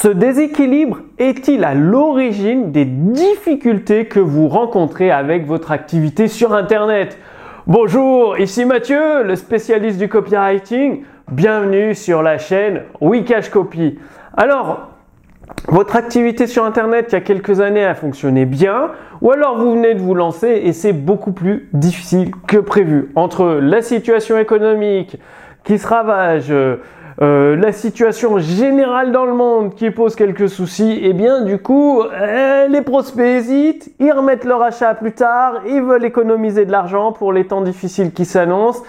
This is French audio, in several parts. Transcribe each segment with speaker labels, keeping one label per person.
Speaker 1: ce déséquilibre est-il à l'origine des difficultés que vous rencontrez avec votre activité sur Internet? Bonjour, ici Mathieu, le spécialiste du copywriting. Bienvenue sur la chaîne Wikash Copy. Alors, votre activité sur Internet il y a quelques années a fonctionné bien, ou alors vous venez de vous lancer et c'est beaucoup plus difficile que prévu. Entre la situation économique qui se ravage, euh, la situation générale dans le monde qui pose quelques soucis, et eh bien du coup, euh, les prospects hésitent, ils remettent leur achat plus tard, ils veulent économiser de l'argent pour les temps difficiles qui s'annoncent,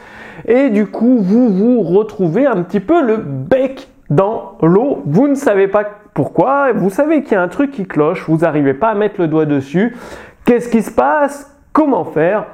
Speaker 1: et du coup, vous vous retrouvez un petit peu le bec dans l'eau. Vous ne savez pas pourquoi, vous savez qu'il y a un truc qui cloche, vous n'arrivez pas à mettre le doigt dessus. Qu'est-ce qui se passe? Comment faire?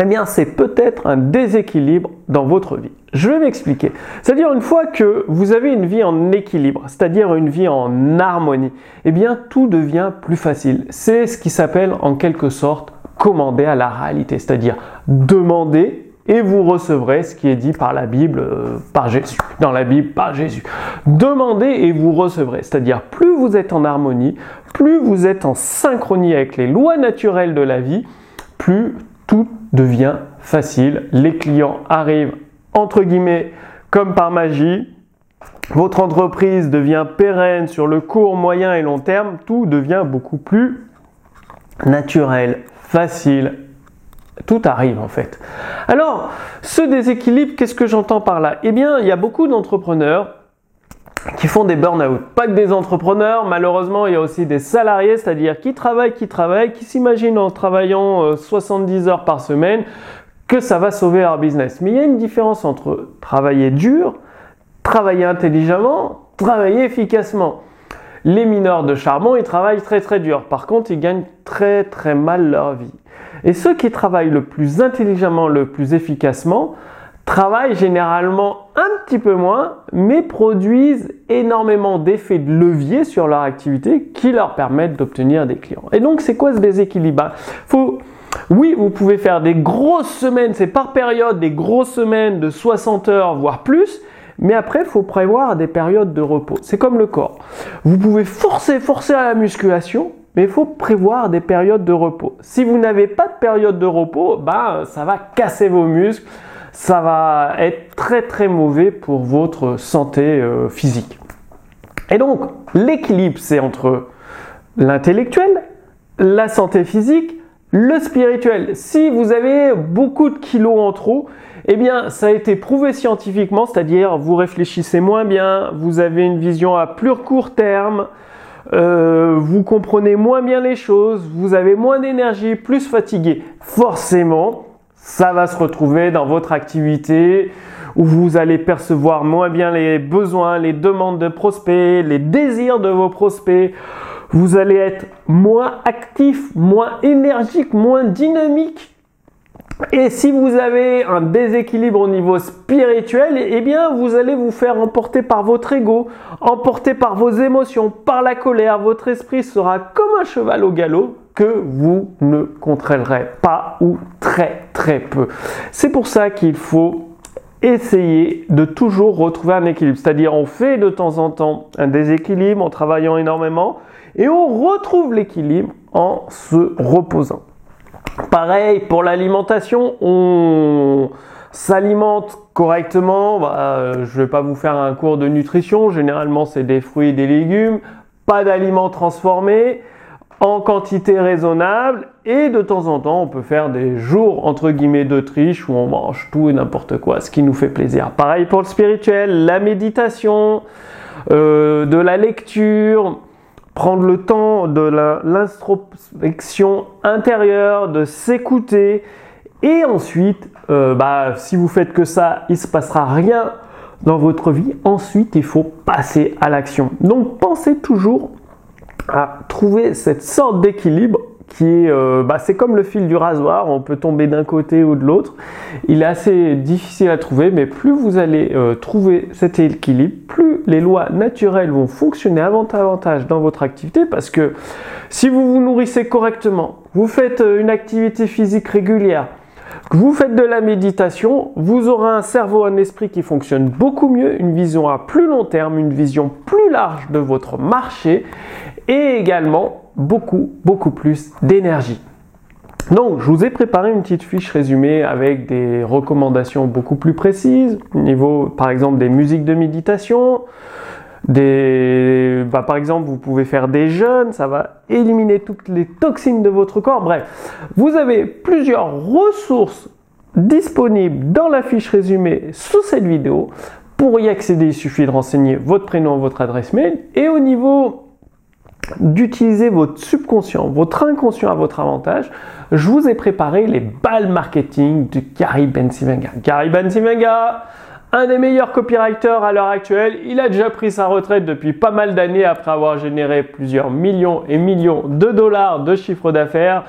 Speaker 1: Eh bien, c'est peut-être un déséquilibre dans votre vie. Je vais m'expliquer. C'est-à-dire, une fois que vous avez une vie en équilibre, c'est-à-dire une vie en harmonie, eh bien, tout devient plus facile. C'est ce qui s'appelle, en quelque sorte, commander à la réalité. C'est-à-dire, demander et vous recevrez ce qui est dit par la Bible, euh, par Jésus, dans la Bible, par Jésus. Demandez et vous recevrez. C'est-à-dire, plus vous êtes en harmonie, plus vous êtes en synchronie avec les lois naturelles de la vie, plus tout devient facile. Les clients arrivent, entre guillemets, comme par magie. Votre entreprise devient pérenne sur le court, moyen et long terme. Tout devient beaucoup plus naturel, facile. Tout arrive en fait. Alors, ce déséquilibre, qu'est-ce que j'entends par là? Eh bien, il y a beaucoup d'entrepreneurs qui font des burn-out. Pas que des entrepreneurs, malheureusement, il y a aussi des salariés, c'est-à-dire qui travaillent, qui travaillent, qui s'imaginent en travaillant 70 euh, heures par semaine que ça va sauver leur business. Mais il y a une différence entre travailler dur, travailler intelligemment, travailler efficacement. Les mineurs de charbon, ils travaillent très très dur. Par contre, ils gagnent très très mal leur vie. Et ceux qui travaillent le plus intelligemment, le plus efficacement, travaillent généralement un petit peu moins, mais produisent énormément d'effets de levier sur leur activité qui leur permettent d'obtenir des clients. Et donc, c'est quoi ce déséquilibre? Faut, oui, vous pouvez faire des grosses semaines, c'est par période des grosses semaines de 60 heures, voire plus, mais après, il faut prévoir des périodes de repos. C'est comme le corps. Vous pouvez forcer, forcer à la musculation, mais il faut prévoir des périodes de repos. Si vous n'avez pas de période de repos, bah, ça va casser vos muscles, ça va être très très mauvais pour votre santé euh, physique. Et donc, l'équilibre, c'est entre l'intellectuel, la santé physique, le spirituel. Si vous avez beaucoup de kilos en trop, eh bien, ça a été prouvé scientifiquement, c'est-à-dire vous réfléchissez moins bien, vous avez une vision à plus court terme, euh, vous comprenez moins bien les choses, vous avez moins d'énergie, plus fatigué. Forcément, ça va se retrouver dans votre activité où vous allez percevoir moins bien les besoins, les demandes de prospects, les désirs de vos prospects. Vous allez être moins actif, moins énergique, moins dynamique. Et si vous avez un déséquilibre au niveau spirituel, eh bien, vous allez vous faire emporter par votre ego, emporter par vos émotions, par la colère. Votre esprit sera comme un cheval au galop que vous ne contrôlerez pas ou très très peu. C'est pour ça qu'il faut essayer de toujours retrouver un équilibre. C'est-à-dire on fait de temps en temps un déséquilibre en travaillant énormément et on retrouve l'équilibre en se reposant. Pareil pour l'alimentation, on s'alimente correctement. Bah, je ne vais pas vous faire un cours de nutrition. Généralement, c'est des fruits et des légumes, pas d'aliments transformés en quantité raisonnable et de temps en temps on peut faire des jours entre guillemets de triche où on mange tout et n'importe quoi, ce qui nous fait plaisir. Pareil pour le spirituel, la méditation, euh, de la lecture, prendre le temps de l'introspection intérieure, de s'écouter et ensuite, euh, bah, si vous faites que ça, il se passera rien dans votre vie. Ensuite, il faut passer à l'action. Donc pensez toujours à trouver cette sorte d'équilibre qui est, euh, bah, c'est comme le fil du rasoir, on peut tomber d'un côté ou de l'autre. Il est assez difficile à trouver, mais plus vous allez euh, trouver cet équilibre, plus les lois naturelles vont fonctionner avantage dans votre activité, parce que si vous vous nourrissez correctement, vous faites euh, une activité physique régulière, vous faites de la méditation, vous aurez un cerveau, un esprit qui fonctionne beaucoup mieux, une vision à plus long terme, une vision plus large de votre marché et également beaucoup, beaucoup plus d'énergie. Donc, je vous ai préparé une petite fiche résumée avec des recommandations beaucoup plus précises, au niveau par exemple des musiques de méditation, des, bah, par exemple, vous pouvez faire des jeûnes, ça va éliminer toutes les toxines de votre corps. Bref, vous avez plusieurs ressources disponibles dans la fiche résumée sous cette vidéo. Pour y accéder, il suffit de renseigner votre prénom, votre adresse mail. Et au niveau d'utiliser votre subconscient, votre inconscient à votre avantage, je vous ai préparé les balles marketing de Gary Bensivenga. Gary Bensivenga, un des meilleurs copywriters à l'heure actuelle, il a déjà pris sa retraite depuis pas mal d'années après avoir généré plusieurs millions et millions de dollars de chiffre d'affaires.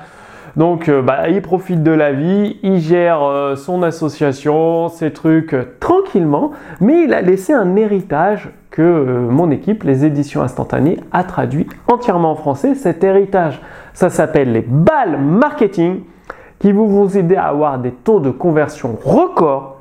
Speaker 1: Donc euh, bah, il profite de la vie, il gère euh, son association, ses trucs euh, tranquillement, mais il a laissé un héritage que mon équipe, les éditions instantanées, a traduit entièrement en français. Cet héritage, ça s'appelle les balles marketing qui vont vous aider à avoir des taux de conversion records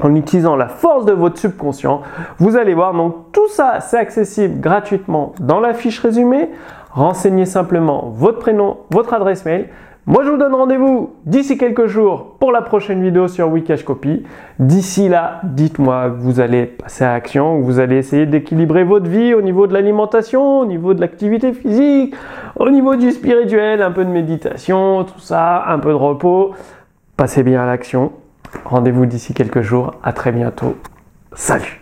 Speaker 1: en utilisant la force de votre subconscient. Vous allez voir, donc tout ça, c'est accessible gratuitement dans la fiche résumée. Renseignez simplement votre prénom, votre adresse mail. Moi, je vous donne rendez-vous d'ici quelques jours pour la prochaine vidéo sur Wikash Copy. D'ici là, dites-moi vous allez passer à l'action, que vous allez essayer d'équilibrer votre vie au niveau de l'alimentation, au niveau de l'activité physique, au niveau du spirituel, un peu de méditation, tout ça, un peu de repos. Passez bien à l'action. Rendez-vous d'ici quelques jours. À très bientôt. Salut